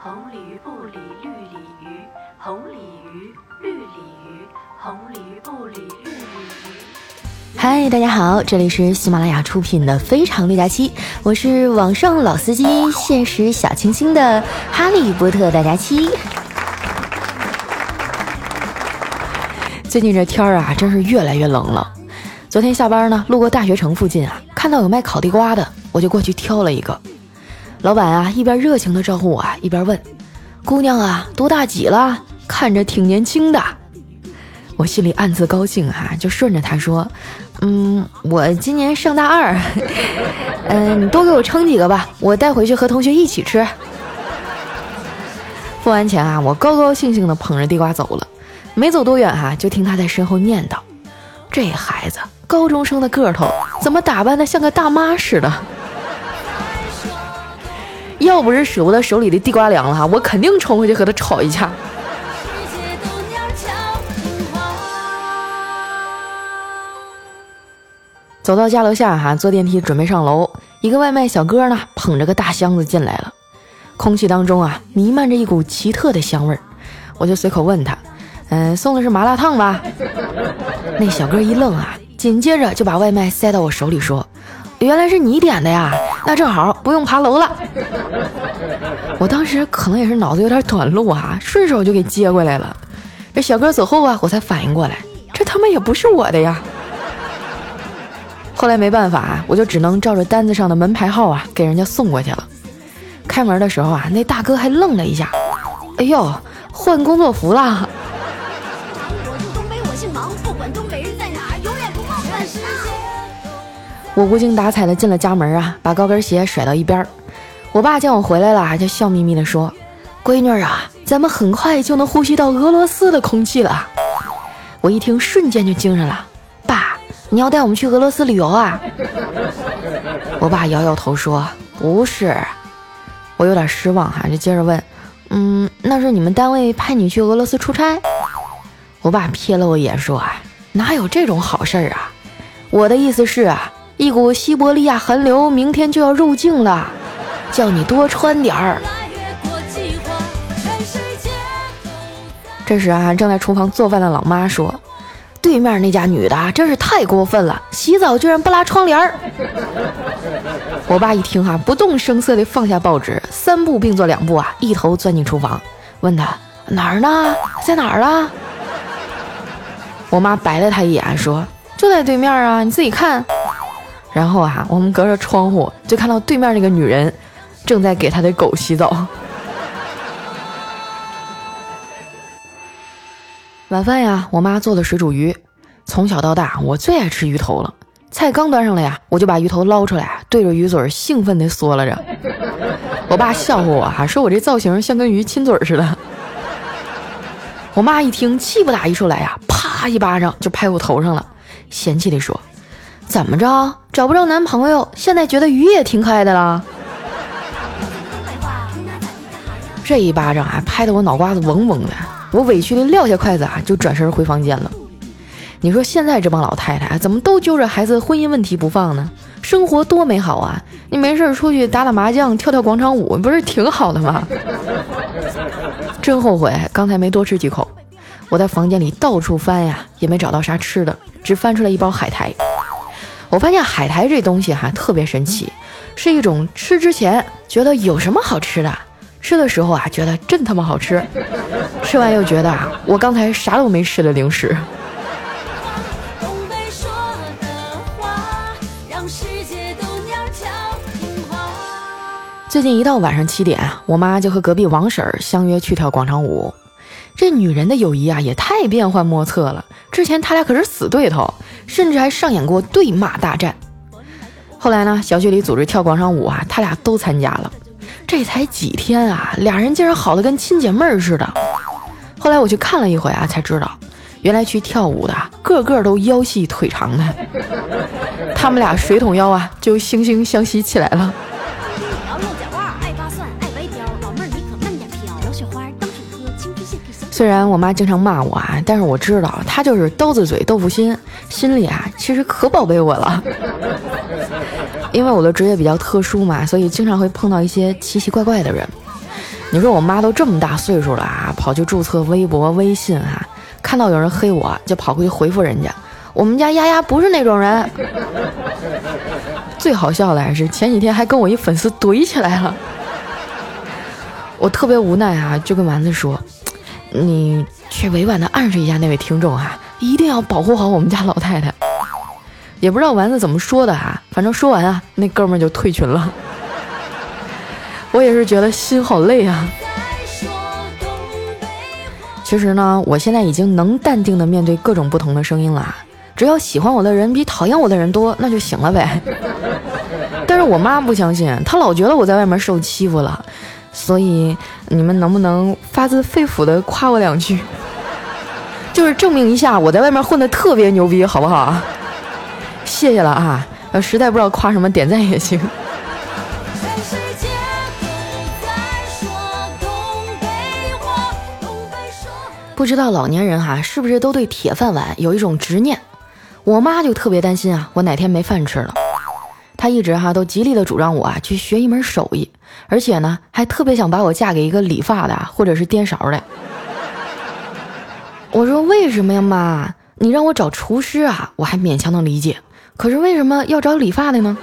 红鲤鱼不理绿鲤鱼，红鲤鱼绿鲤鱼，红鲤鱼不理绿鲤鱼。嗨，大家好，这里是喜马拉雅出品的《非常六加七》，我是网上老司机，现实小清新的哈利波特大家七。最近这天儿啊，真是越来越冷了。昨天下班呢，路过大学城附近啊，看到有卖烤地瓜的，我就过去挑了一个。老板啊，一边热情的招呼我，一边问：“姑娘啊，多大几了？看着挺年轻的。”我心里暗自高兴哈，就顺着他说：“嗯，我今年上大二。嗯，你多给我称几个吧，我带回去和同学一起吃。”付完钱啊，我高高兴兴的捧着地瓜走了。没走多远哈，就听他在身后念叨：“这孩子。”高中生的个头，怎么打扮的像个大妈似的？要不是舍不得手里的地瓜凉了哈，我肯定冲回去和他吵一架。走到家楼下哈，坐电梯准备上楼，一个外卖小哥呢捧着个大箱子进来了，空气当中啊弥漫着一股奇特的香味儿，我就随口问他：“嗯，送的是麻辣烫吧？” 那小哥一愣啊。紧接着就把外卖塞到我手里，说：“原来是你点的呀，那正好不用爬楼了。”我当时可能也是脑子有点短路啊，顺手就给接过来了。这小哥走后啊，我才反应过来，这他妈也不是我的呀。后来没办法，我就只能照着单子上的门牌号啊给人家送过去了。开门的时候啊，那大哥还愣了一下，哎呦，换工作服了。我无精打采的进了家门啊，把高跟鞋甩到一边。我爸见我回来了，就笑眯眯的说：“闺女啊，咱们很快就能呼吸到俄罗斯的空气了。”我一听，瞬间就精神了。爸，你要带我们去俄罗斯旅游啊？我爸摇摇头说：“不是。”我有点失望哈，就接着问：“嗯，那是你们单位派你去俄罗斯出差？”我爸瞥了我一眼说：“啊，哪有这种好事儿啊？我的意思是啊。”一股西伯利亚寒流明天就要入境了，叫你多穿点儿。这时啊，正在厨房做饭的老妈说：“对面那家女的真是太过分了，洗澡居然不拉窗帘儿。”我爸一听哈，不动声色地放下报纸，三步并作两步啊，一头钻进厨房，问他哪儿呢，在哪儿啊？我妈白了他一眼说：“就在对面啊，你自己看。”然后啊，我们隔着窗户就看到对面那个女人正在给她的狗洗澡。晚饭呀，我妈做的水煮鱼，从小到大我最爱吃鱼头了。菜刚端上来呀，我就把鱼头捞出来，对着鱼嘴兴奋地嗦了着。我爸笑话我哈，说我这造型像跟鱼亲嘴似的。我妈一听，气不打一处来呀，啪一巴掌就拍我头上了，嫌弃地说。怎么着？找不着男朋友，现在觉得鱼也挺可爱的啦。这一巴掌啊，拍得我脑瓜子嗡嗡的，我委屈的撂下筷子啊，就转身回房间了。你说现在这帮老太太怎么都揪着孩子婚姻问题不放呢？生活多美好啊！你没事出去打打麻将、跳跳广场舞，不是挺好的吗？真后悔刚才没多吃几口。我在房间里到处翻呀，也没找到啥吃的，只翻出来一包海苔。我发现海苔这东西哈特别神奇，是一种吃之前觉得有什么好吃的，吃的时候啊觉得真他妈好吃，吃完又觉得啊我刚才啥都没吃的零食。最近一到晚上七点，我妈就和隔壁王婶儿相约去跳广场舞。这女人的友谊啊，也太变幻莫测了。之前他俩可是死对头，甚至还上演过对骂大战。后来呢，小区里组织跳广场舞啊，他俩都参加了。这才几天啊，俩人竟然好的跟亲姐妹似的。后来我去看了一回啊，才知道，原来去跳舞的个个都腰细腿长的，他们俩水桶腰啊，就惺惺相惜起来了。虽然我妈经常骂我啊，但是我知道她就是刀子嘴豆腐心，心里啊其实可宝贝我了。因为我的职业比较特殊嘛，所以经常会碰到一些奇奇怪怪的人。你说我妈都这么大岁数了啊，跑去注册微博、微信啊，看到有人黑我就跑过去回复人家。我们家丫丫不是那种人。最好笑的还是前几天还跟我一粉丝怼起来了，我特别无奈啊，就跟丸子说：“你去委婉的暗示一下那位听众啊，一定要保护好我们家老太太。”也不知道丸子怎么说的啊，反正说完啊，那哥们儿就退群了。我也是觉得心好累啊。其实呢，我现在已经能淡定的面对各种不同的声音了。只要喜欢我的人比讨厌我的人多，那就行了呗。但是我妈不相信，她老觉得我在外面受欺负了，所以你们能不能发自肺腑的夸我两句，就是证明一下我在外面混的特别牛逼，好不好？谢谢了啊！要实在不知道夸什么，点赞也行。不知道老年人哈是不是都对铁饭碗有一种执念？我妈就特别担心啊，我哪天没饭吃了。他一直哈都极力的主张我啊去学一门手艺，而且呢还特别想把我嫁给一个理发的或者是颠勺的。我说为什么呀妈？你让我找厨师啊，我还勉强能理解。可是为什么要找理发的呢？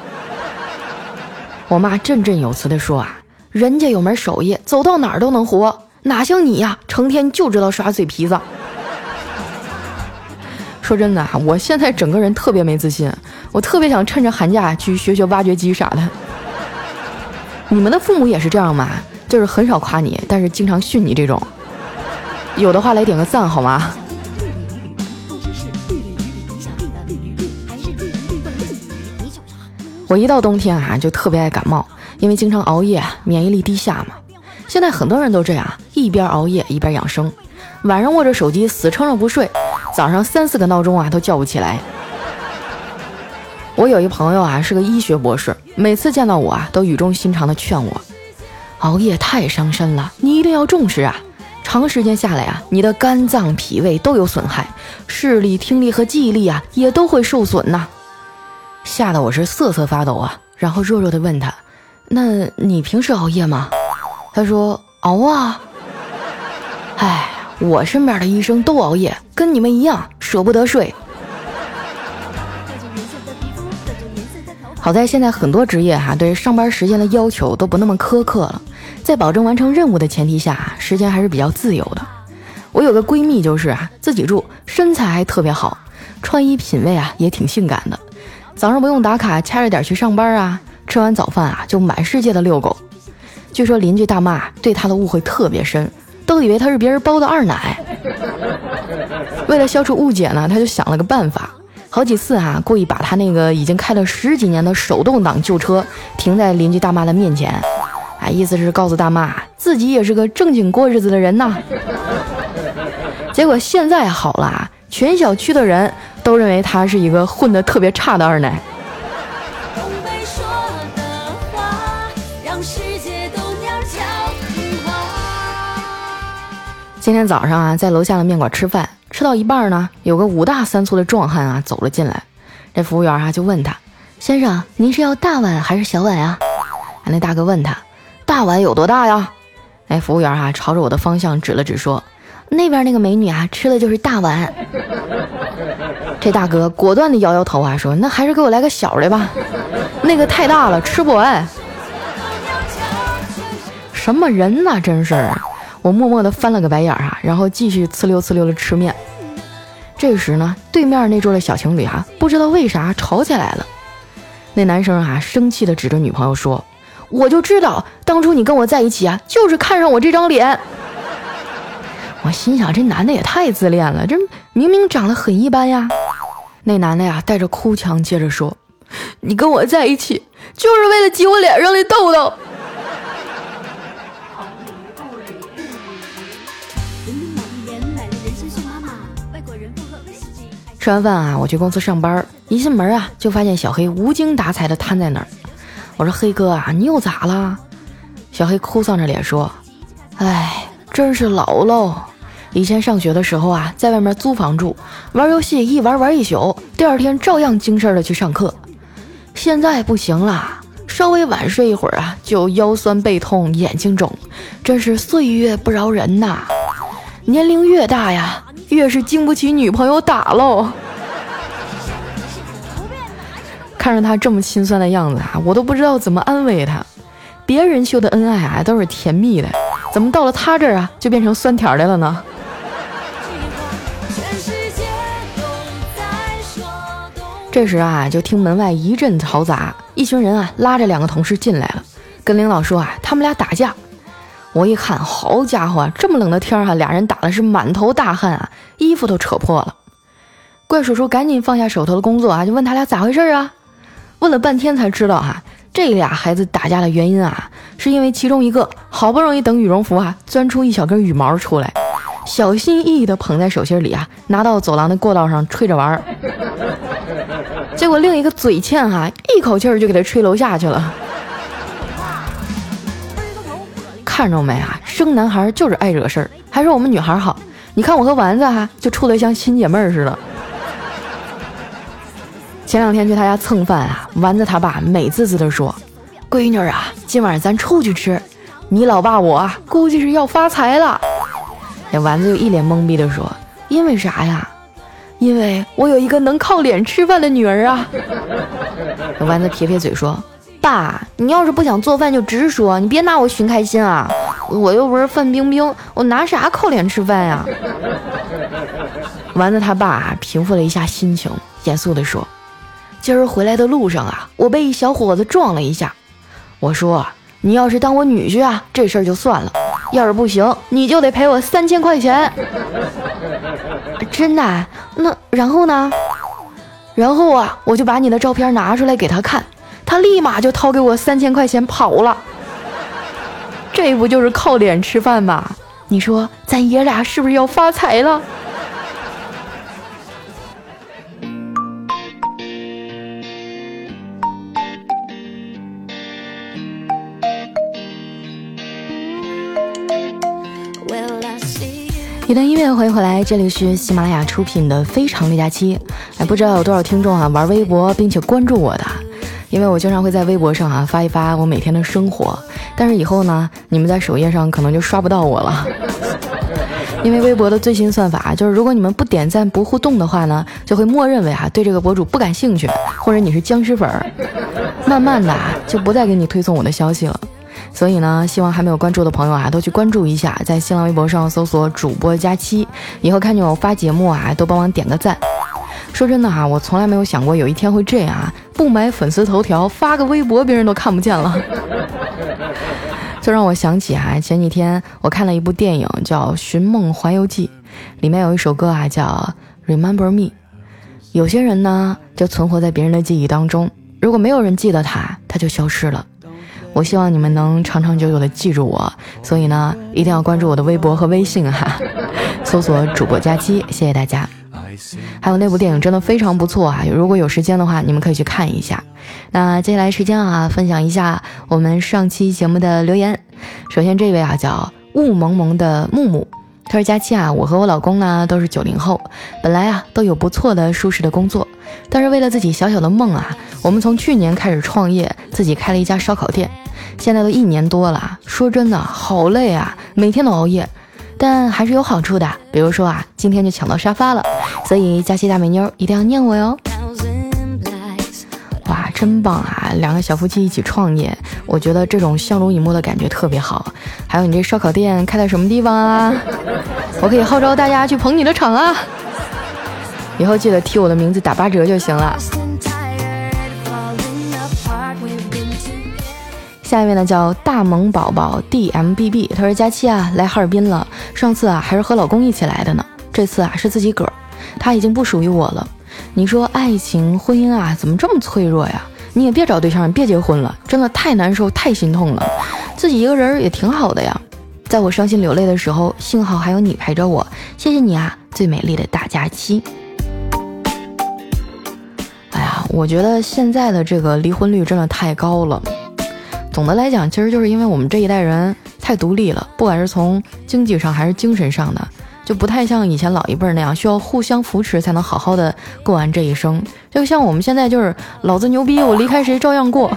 我妈振振有词的说啊，人家有门手艺，走到哪儿都能活，哪像你呀，成天就知道耍嘴皮子。说真的啊，我现在整个人特别没自信，我特别想趁着寒假去学学挖掘机啥的。你们的父母也是这样吗？就是很少夸你，但是经常训你这种。有的话来点个赞好吗？我一到冬天啊，就特别爱感冒，因为经常熬夜，免疫力低下嘛。现在很多人都这样，一边熬夜一边养生，晚上握着手机死撑着不睡。早上三四个闹钟啊都叫不起来。我有一朋友啊是个医学博士，每次见到我啊都语重心长的劝我，熬夜太伤身了，你一定要重视啊！长时间下来啊，你的肝脏、脾胃都有损害，视力、听力和记忆力啊也都会受损呐。吓得我是瑟瑟发抖啊，然后弱弱的问他，那你平时熬夜吗？他说熬啊。唉。我身边的医生都熬夜，跟你们一样舍不得睡。好在现在很多职业哈对上班时间的要求都不那么苛刻了，在保证完成任务的前提下，时间还是比较自由的。我有个闺蜜就是啊，自己住，身材还特别好，穿衣品味啊也挺性感的。早上不用打卡，掐着点去上班啊，吃完早饭啊就满世界的遛狗。据说邻居大妈对她的误会特别深。都以为他是别人包的二奶。为了消除误解呢，他就想了个办法，好几次啊，故意把他那个已经开了十几年的手动挡旧车停在邻居大妈的面前，啊，意思是告诉大妈自己也是个正经过日子的人呐。结果现在好了，全小区的人都认为他是一个混得特别差的二奶。今天早上啊，在楼下的面馆吃饭，吃到一半呢，有个五大三粗的壮汉啊走了进来。这服务员啊就问他：“先生，您是要大碗还是小碗呀？”那大哥问他：“大碗有多大呀？”哎，服务员啊朝着我的方向指了指，说：“那边那个美女啊吃的就是大碗。”这大哥果断地摇摇头啊说：“那还是给我来个小的吧，那个太大了吃不完。”什么人呐，真是！我默默地翻了个白眼儿啊，然后继续呲溜呲溜的吃面。这时呢，对面那桌的小情侣啊，不知道为啥吵起来了。那男生啊，生气地指着女朋友说：“我就知道当初你跟我在一起啊，就是看上我这张脸。”我心想，这男的也太自恋了，这明明长得很一般呀。那男的呀，带着哭腔接着说：“你跟我在一起，就是为了挤我脸上的痘痘。”吃完饭啊，我去公司上班，一进门啊，就发现小黑无精打采的瘫在那儿。我说：“黑哥啊，你又咋了？”小黑哭丧着脸说：“哎，真是老喽。以前上学的时候啊，在外面租房住，玩游戏一玩玩一宿，第二天照样精神的去上课。现在不行了，稍微晚睡一会儿啊，就腰酸背痛、眼睛肿，真是岁月不饶人呐！年龄越大呀，越是经不起女朋友打喽。看着他这么心酸的样子啊，我都不知道怎么安慰他。别人秀的恩爱啊，都是甜蜜的，怎么到了他这儿啊，就变成酸甜的了呢？这时啊，就听门外一阵嘈杂，一群人啊拉着两个同事进来了，跟领导说啊，他们俩打架。我一看，好家伙，这么冷的天儿哈，俩人打的是满头大汗啊，衣服都扯破了。怪叔叔赶紧放下手头的工作啊，就问他俩咋回事啊？问了半天才知道哈，这俩孩子打架的原因啊，是因为其中一个好不容易等羽绒服啊钻出一小根羽毛出来，小心翼翼地捧在手心里啊，拿到走廊的过道上吹着玩儿。结果另一个嘴欠哈，一口气儿就给他吹楼下去了。看着没啊？生男孩就是爱惹事儿，还是我们女孩好。你看我和丸子哈，就处的像亲姐妹似的。前两天去他家蹭饭啊，丸子他爸美滋滋的说：“闺女啊，今晚咱出去吃，你老爸我啊估计是要发财了。”那丸子就一脸懵逼的说：“因为啥呀？”因为我有一个能靠脸吃饭的女儿啊！那丸子撇撇嘴说：“爸，你要是不想做饭就直说，你别拿我寻开心啊！我又不是范冰冰，我拿啥靠脸吃饭呀？” 丸子他爸平复了一下心情，严肃地说：“今儿回来的路上啊，我被一小伙子撞了一下。我说，你要是当我女婿啊，这事儿就算了；要是不行，你就得赔我三千块钱。”真的？那然后呢？然后啊，我就把你的照片拿出来给他看，他立马就掏给我三千块钱跑了。这不就是靠脸吃饭吗？你说咱爷俩是不是要发财了？一段音乐，欢迎回来，这里是喜马拉雅出品的《非常六加七》。哎，不知道有多少听众啊玩微博并且关注我的，因为我经常会在微博上啊发一发我每天的生活。但是以后呢，你们在首页上可能就刷不到我了，因为微博的最新算法就是，如果你们不点赞不互动的话呢，就会默认为啊对这个博主不感兴趣，或者你是僵尸粉儿，慢慢的啊就不再给你推送我的消息了。所以呢，希望还没有关注的朋友啊，都去关注一下，在新浪微博上搜索“主播佳期”，以后看见我发节目啊，都帮忙点个赞。说真的哈，我从来没有想过有一天会这样啊，不买粉丝头条，发个微博，别人都看不见了。就让我想起啊，前几天我看了一部电影叫《寻梦环游记》，里面有一首歌啊叫《Remember Me》。有些人呢，就存活在别人的记忆当中，如果没有人记得他，他就消失了。我希望你们能长长久久的记住我，所以呢，一定要关注我的微博和微信哈，搜索主播佳期，谢谢大家。还有那部电影真的非常不错啊，如果有时间的话，你们可以去看一下。那接下来时间啊，分享一下我们上期节目的留言。首先这位啊叫雾蒙蒙的木木，他说佳期啊，我和我老公呢都是九零后，本来啊都有不错的舒适的工作，但是为了自己小小的梦啊，我们从去年开始创业，自己开了一家烧烤店。现在都一年多了，说真的好累啊，每天都熬夜，但还是有好处的。比如说啊，今天就抢到沙发了，所以佳期大美妞一定要念我哟。哇，真棒啊！两个小夫妻一起创业，我觉得这种相濡以沫的感觉特别好。还有你这烧烤店开在什么地方啊？我可以号召大家去捧你的场啊！以后记得提我的名字打八折就行了。下一位呢叫大萌宝宝 D M B B，他说佳期啊来哈尔滨了，上次啊还是和老公一起来的呢，这次啊是自己个儿，他已经不属于我了。你说爱情婚姻啊怎么这么脆弱呀？你也别找对象，别结婚了，真的太难受太心痛了。自己一个人也挺好的呀，在我伤心流泪的时候，幸好还有你陪着我，谢谢你啊，最美丽的大假期。哎呀，我觉得现在的这个离婚率真的太高了。总的来讲，其实就是因为我们这一代人太独立了，不管是从经济上还是精神上的，就不太像以前老一辈那样需要互相扶持才能好好的过完这一生。就像我们现在就是老子牛逼，我离开谁照样过，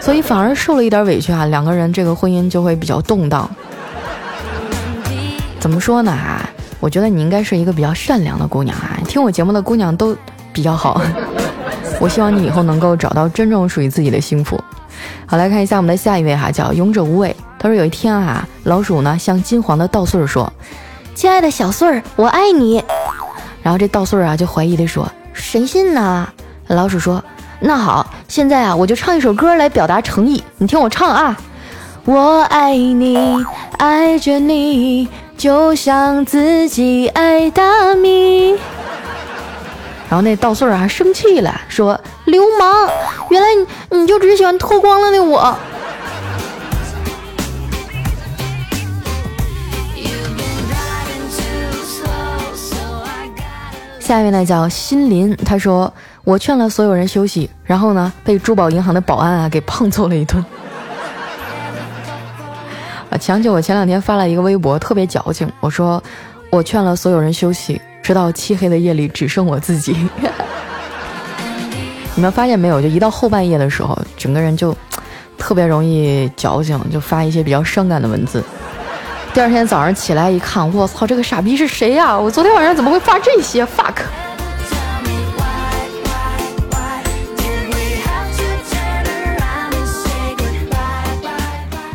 所以反而受了一点委屈啊，两个人这个婚姻就会比较动荡。怎么说呢啊？我觉得你应该是一个比较善良的姑娘啊，听我节目的姑娘都比较好。我希望你以后能够找到真正属于自己的幸福。好，来看一下我们的下一位哈，叫勇者无畏。他说有一天啊，老鼠呢向金黄的稻穗儿说：“亲爱的小穗儿，我爱你。”然后这稻穗儿啊就怀疑的说：“谁信呢？”老鼠说：“那好，现在啊我就唱一首歌来表达诚意，你听我唱啊。”我爱你，爱着你，就像自己爱大米。然后那稻穗儿还生气了，说：“流氓，原来你你就只喜欢脱光了的我。”下一位呢叫心林，他说：“我劝了所有人休息，然后呢被珠宝银行的保安啊给胖揍了一顿。”啊，想起我前两天发了一个微博，特别矫情，我说：“我劝了所有人休息。”直到漆黑的夜里只剩我自己，你们发现没有？就一到后半夜的时候，整个人就特别容易矫情，就发一些比较伤感的文字。第二天早上起来一看，我操，这个傻逼是谁呀？我昨天晚上怎么会发这些？fuck！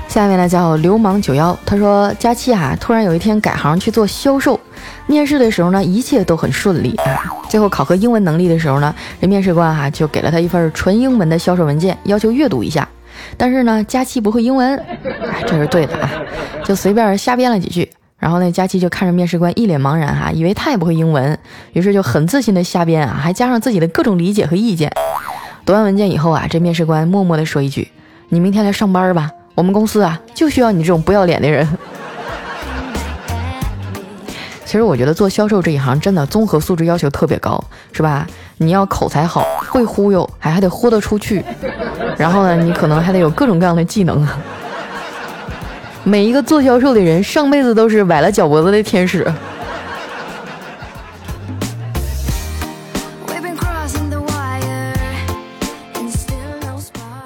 下面呢叫流氓九幺，他说佳期啊，突然有一天改行去做销售。面试的时候呢，一切都很顺利啊。最后考核英文能力的时候呢，这面试官哈就给了他一份纯英文的销售文件，要求阅读一下。但是呢，佳期不会英文，哎，这是对的啊，就随便瞎编了几句。然后那佳期就看着面试官一脸茫然哈，以为他也不会英文，于是就很自信的瞎编啊，还加上自己的各种理解和意见。读完文件以后啊，这面试官默默的说一句：“你明天来上班吧，我们公司啊就需要你这种不要脸的人。”其实我觉得做销售这一行真的综合素质要求特别高，是吧？你要口才好，会忽悠，还还得豁得出去，然后呢，你可能还得有各种各样的技能。每一个做销售的人上辈子都是崴了脚脖子的天使。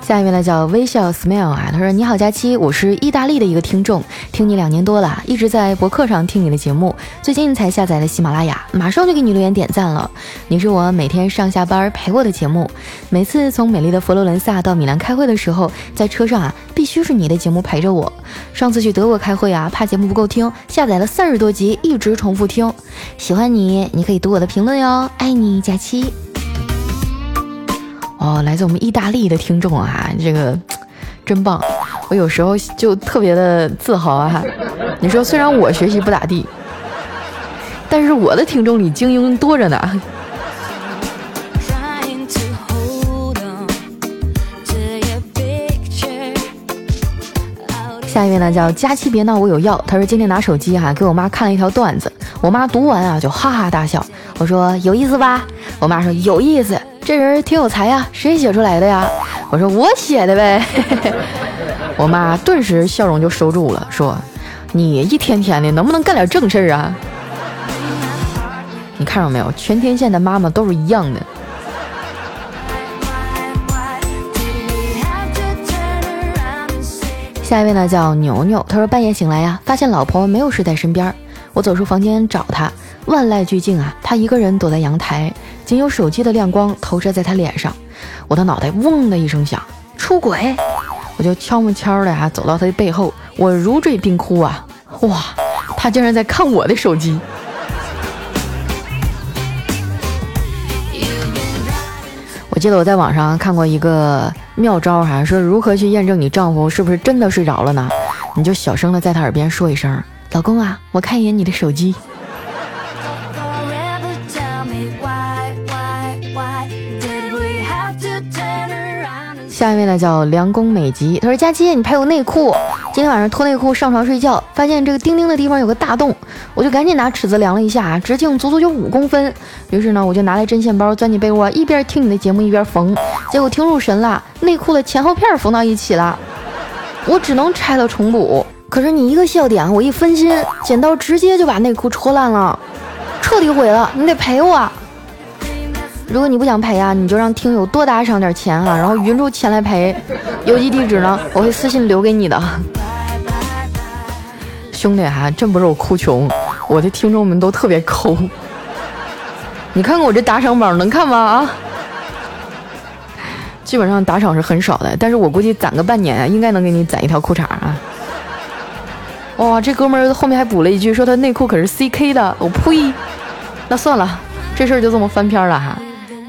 下一位呢叫微笑 smile 啊，他说你好佳期，我是意大利的一个听众，听你两年多了，一直在博客上听你的节目，最近才下载了喜马拉雅，马上就给你留言点赞了。你是我每天上下班陪我的节目，每次从美丽的佛罗伦萨到米兰开会的时候，在车上啊，必须是你的节目陪着我。上次去德国开会啊，怕节目不够听，下载了三十多集，一直重复听。喜欢你，你可以读我的评论哟，爱你佳期。哦，来自我们意大利的听众啊，这个真棒！我有时候就特别的自豪啊。你说，虽然我学习不咋地，但是我的听众里精英多着呢。下一位呢，叫佳期别闹，我有药。他说今天拿手机哈，给我妈看了一条段子，我妈读完啊就哈哈大笑。我说有意思吧？我妈说有意思。这人挺有才呀，谁写出来的呀？我说我写的呗。我妈顿时笑容就收住了，说：“你一天天的能不能干点正事儿啊？”你看到没有，全天下的妈妈都是一样的。下一位呢叫牛牛，他说半夜醒来呀，发现老婆没有睡在身边，我走出房间找她，万籁俱静啊，她一个人躲在阳台。仅有手机的亮光投射在他脸上，我的脑袋嗡的一声响，出轨！我就悄么悄的啊走到他的背后，我如坠冰窟啊！哇，他竟然在看我的手机！我记得我在网上看过一个妙招，哈，说如何去验证你丈夫是不是真的睡着了呢？你就小声的在他耳边说一声：“老公啊，我看一眼你的手机。”下一位呢叫梁工美吉，他说：“佳期，你拍我内裤。今天晚上脱内裤上床睡觉，发现这个钉钉的地方有个大洞，我就赶紧拿尺子量了一下，直径足足有五公分。于是呢，我就拿来针线包，钻进被窝，一边听你的节目一边缝。结果听入神了，内裤的前后片缝到一起了，我只能拆了重补。可是你一个笑点，我一分心，剪刀直接就把内裤戳烂了，彻底毁了，你得赔我。如果你不想赔啊，你就让听友多打赏点钱哈，然后匀出钱来赔。邮寄地址呢，我会私信留给你的。兄弟哈，真不是我哭穷，我的听众们都特别抠。你看看我这打赏榜，能看吗？啊？基本上打赏是很少的，但是我估计攒个半年，应该能给你攒一条裤衩啊！哇，这哥们儿后面还补了一句，说他内裤可是 CK 的，我呸！那算了，这事儿就这么翻篇了哈。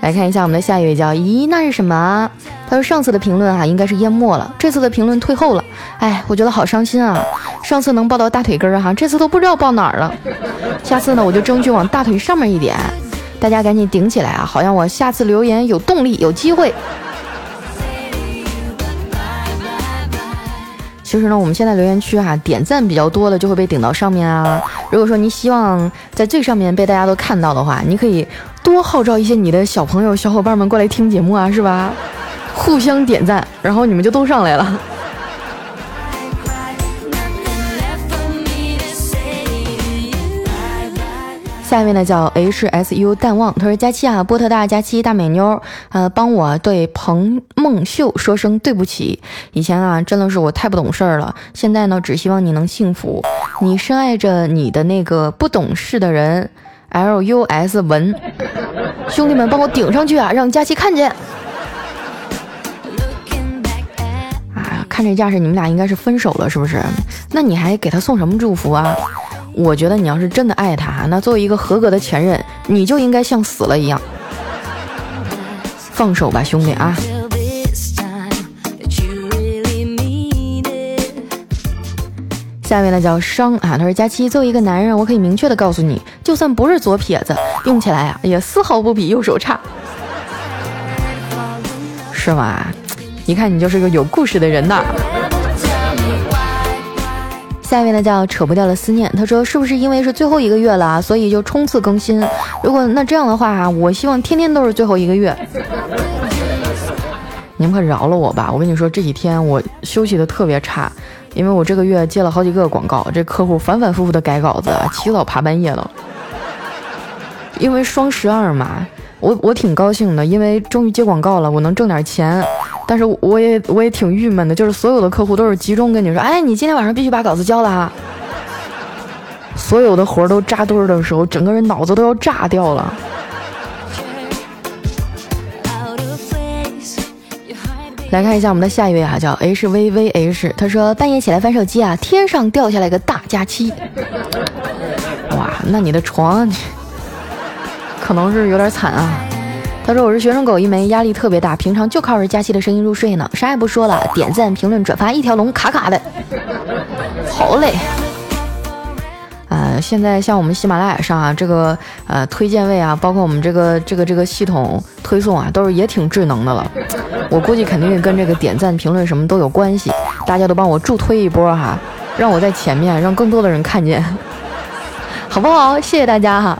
来看一下我们的下一位叫咦，那是什么？他说上次的评论哈应该是淹没了，这次的评论退后了。哎，我觉得好伤心啊！上次能抱到大腿根儿哈，这次都不知道抱哪儿了。下次呢，我就争取往大腿上面一点，大家赶紧顶起来啊！好让我下次留言有动力，有机会。其实呢，我们现在留言区哈，点赞比较多的就会被顶到上面啊。如果说你希望在最上面被大家都看到的话，你可以多号召一些你的小朋友、小伙伴们过来听节目啊，是吧？互相点赞，然后你们就都上来了。下面呢叫 H S U 淡忘，他说佳期啊，波特大佳期大美妞，呃，帮我对彭梦秀说声对不起。以前啊，真的是我太不懂事儿了。现在呢，只希望你能幸福。你深爱着你的那个不懂事的人，L U S 文。兄弟们，帮我顶上去啊，让佳琪看见。啊，看这架势，你们俩应该是分手了，是不是？那你还给他送什么祝福啊？我觉得你要是真的爱他，那作为一个合格的前任，你就应该像死了一样。放手吧，兄弟啊！下面呢叫伤啊，他说佳期，作为一个男人，我可以明确的告诉你，就算不是左撇子，用起来啊也丝毫不比右手差，是吗？一看你就是个有故事的人呐。下面呢叫扯不掉的思念，他说是不是因为是最后一个月了，所以就冲刺更新？如果那这样的话，我希望天天都是最后一个月。你们可饶了我吧！我跟你说，这几天我休息的特别差，因为我这个月接了好几个广告，这客户反反复复的改稿子，起早爬半夜的。因为双十二嘛，我我挺高兴的，因为终于接广告了，我能挣点钱。但是我也我也挺郁闷的，就是所有的客户都是集中跟你说，哎，你今天晚上必须把稿子交了哈。所有的活都扎堆儿的时候，整个人脑子都要炸掉了。来看一下我们的下一位啊，叫 H V V H，他说半夜起来翻手机啊，天上掉下来个大假期。哇，那你的床可能是有点惨啊。他说我是学生狗一枚，压力特别大，平常就靠着佳期的声音入睡呢。啥也不说了，点赞、评论、转发一条龙，卡卡的。好嘞。呃，现在像我们喜马拉雅上啊，这个呃推荐位啊，包括我们这个这个这个系统推送啊，都是也挺智能的了。我估计肯定跟这个点赞、评论什么都有关系。大家都帮我助推一波哈，让我在前面，让更多的人看见，好不好？谢谢大家哈。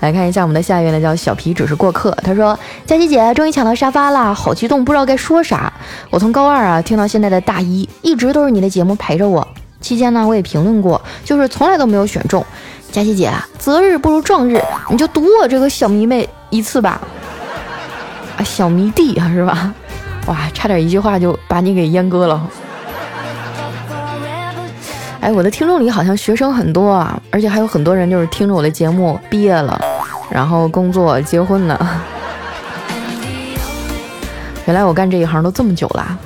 来看一下我们的下一位呢，叫小皮，只是过客。他说：“佳琪姐终于抢到沙发啦，好激动，不知道该说啥。我从高二啊听到现在的大一，一直都是你的节目陪着我。期间呢，我也评论过，就是从来都没有选中。佳琪姐，择日不如撞日，你就赌我这个小迷妹一次吧。啊，小迷弟啊，是吧？哇，差点一句话就把你给阉割了。”哎，我的听众里好像学生很多啊，而且还有很多人就是听着我的节目毕业了，然后工作结婚了。原来我干这一行都这么久了。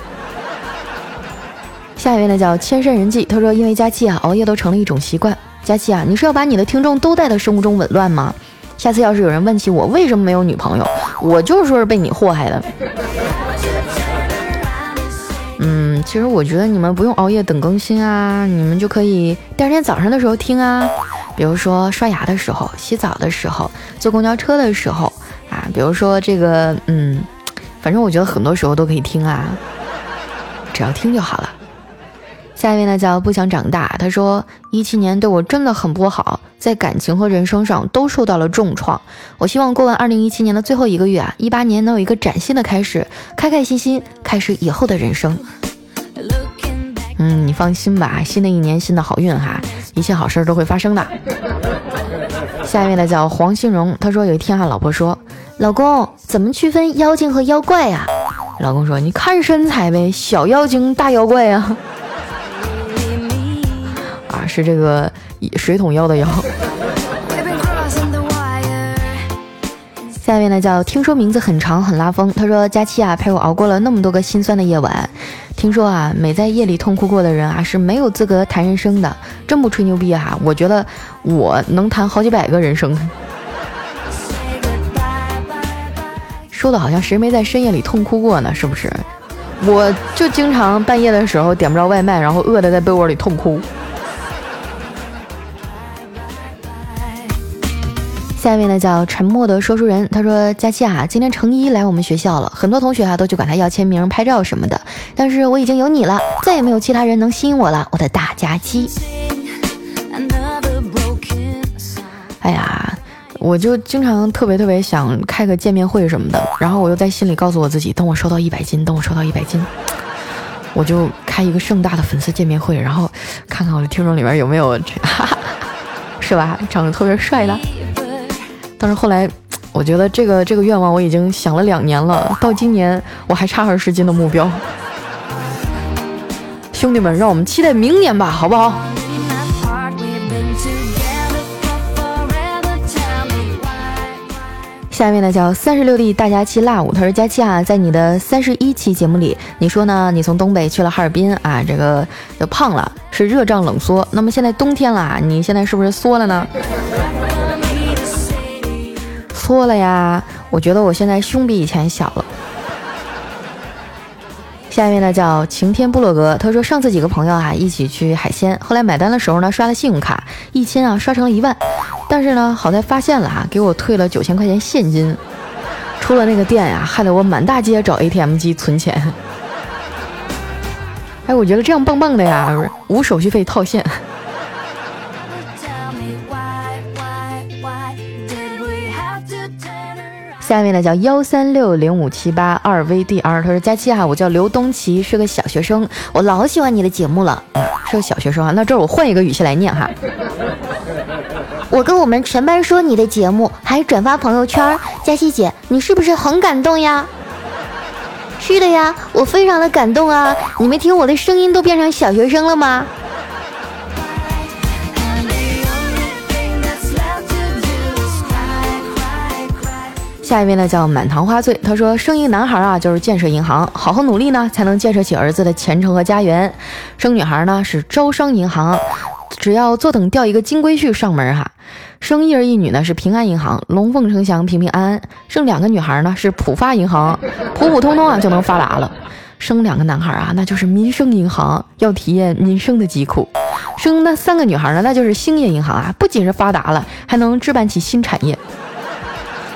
下一位呢叫千山人迹，他说因为佳期啊熬夜都成了一种习惯。佳期啊，你是要把你的听众都带到生物钟紊乱吗？下次要是有人问起我为什么没有女朋友，我就是说是被你祸害的。嗯，其实我觉得你们不用熬夜等更新啊，你们就可以第二天早上的时候听啊，比如说刷牙的时候、洗澡的时候、坐公交车的时候啊，比如说这个，嗯，反正我觉得很多时候都可以听啊，只要听就好了。下一位呢叫不想长大，他说一七年对我真的很不好，在感情和人生上都受到了重创。我希望过完二零一七年的最后一个月啊，一八年能有一个崭新的开始，开开心心开始以后的人生。嗯，你放心吧，新的一年新的好运哈，一切好事都会发生的。下一位呢叫黄新荣，他说有一天啊，老婆说，老公怎么区分妖精和妖怪呀？老公说，你看身材呗，小妖精大妖怪啊。啊，是这个水桶腰的腰。下一位呢叫听说名字很长很拉风，他说佳期啊陪我熬过了那么多个心酸的夜晚，听说啊没在夜里痛哭过的人啊是没有资格谈人生的，真不吹牛逼啊！我觉得我能谈好几百个人生，说的好像谁没在深夜里痛哭过呢？是不是？我就经常半夜的时候点不着外卖，然后饿的在被窝里痛哭。下一位呢叫沉默的说书人，他说：“佳期啊，今天程一来我们学校了，很多同学啊都去管他要签名、拍照什么的，但是我已经有你了，再也没有其他人能吸引我了，我的大佳期。”哎呀，我就经常特别特别想开个见面会什么的，然后我又在心里告诉我自己，等我瘦到一百斤，等我瘦到一百斤，我就开一个盛大的粉丝见面会，然后看看我的听众里面有没有，哈 哈是吧？长得特别帅的。但是后来，我觉得这个这个愿望我已经想了两年了，到今年我还差二十斤的目标。兄弟们，让我们期待明年吧，好不好？下面呢叫三十六 D 大假期辣舞，他说佳期啊，在你的三十一期节目里，你说呢？你从东北去了哈尔滨啊，这个就胖了，是热胀冷缩。那么现在冬天了，你现在是不是缩了呢？错了呀，我觉得我现在胸比以前小了。下一位呢叫晴天部落格，他说上次几个朋友啊一起去海鲜，后来买单的时候呢刷了信用卡，一千啊刷成了一万，但是呢好在发现了哈，给我退了九千块钱现金。出了那个店呀，害得我满大街找 ATM 机存钱。哎，我觉得这样棒棒的呀，无手续费套现。下面呢叫幺三六零五七八二 VDR，他说佳期啊，我叫刘东奇，是个小学生，我老喜欢你的节目了。是个小学生啊，那这儿我换一个语气来念哈。我跟我们全班说你的节目，还转发朋友圈，佳期姐，你是不是很感动呀？是的呀，我非常的感动啊！你没听我的声音都变成小学生了吗？下一位呢叫满堂花醉，他说生一个男孩啊就是建设银行，好好努力呢才能建设起儿子的前程和家园；生女孩呢是招商银行，只要坐等调一个金龟婿上门哈；生一儿一女呢是平安银行，龙凤呈祥，平平安安；生两个女孩呢是浦发银行，普普通通啊就能发达了；生两个男孩啊那就是民生银行，要体验民生的疾苦；生那三个女孩呢那就是兴业银行啊，不仅是发达了，还能置办起新产业。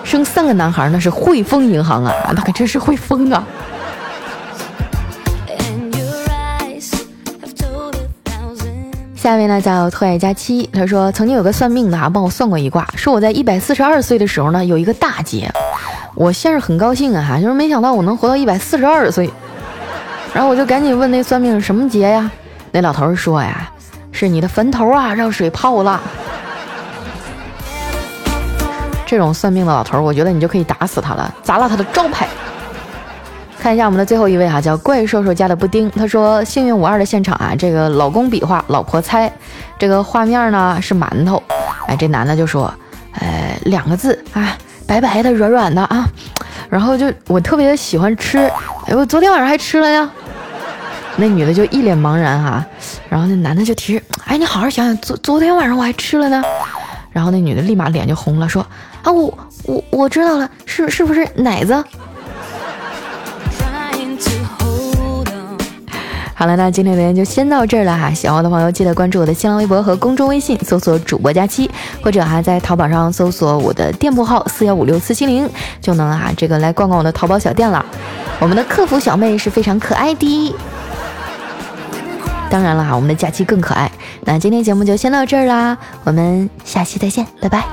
生三个男孩那是汇丰银行啊，那可真是汇丰啊！下一位呢叫特爱佳期，他说曾经有个算命的啊帮我算过一卦，说我在一百四十二岁的时候呢有一个大劫。我先是很高兴啊哈，就是没想到我能活到一百四十二岁，然后我就赶紧问那算命什么劫呀？那老头说呀，是你的坟头啊让水泡了。这种算命的老头，我觉得你就可以打死他了，砸了他的招牌。看一下我们的最后一位哈，叫怪兽兽家的布丁，他说幸运五二的现场啊，这个老公比划，老婆猜，这个画面呢是馒头，哎，这男的就说，呃，两个字啊，白白的，软软的啊，然后就我特别喜欢吃，哎，我昨天晚上还吃了呀。那女的就一脸茫然哈，然后那男的就提示，哎，你好好想想，昨昨天晚上我还吃了呢。然后那女的立马脸就红了，说。啊，我我我知道了，是是不是奶子？好了，那今天留言就先到这儿了哈。喜欢我的朋友记得关注我的新浪微博和公众微信，搜索主播佳期，或者哈在淘宝上搜索我的店铺号四幺五六四七零，就能啊这个来逛逛我的淘宝小店了。我们的客服小妹是非常可爱的，当然了哈，我们的假期更可爱。那今天节目就先到这儿啦，我们下期再见，拜拜。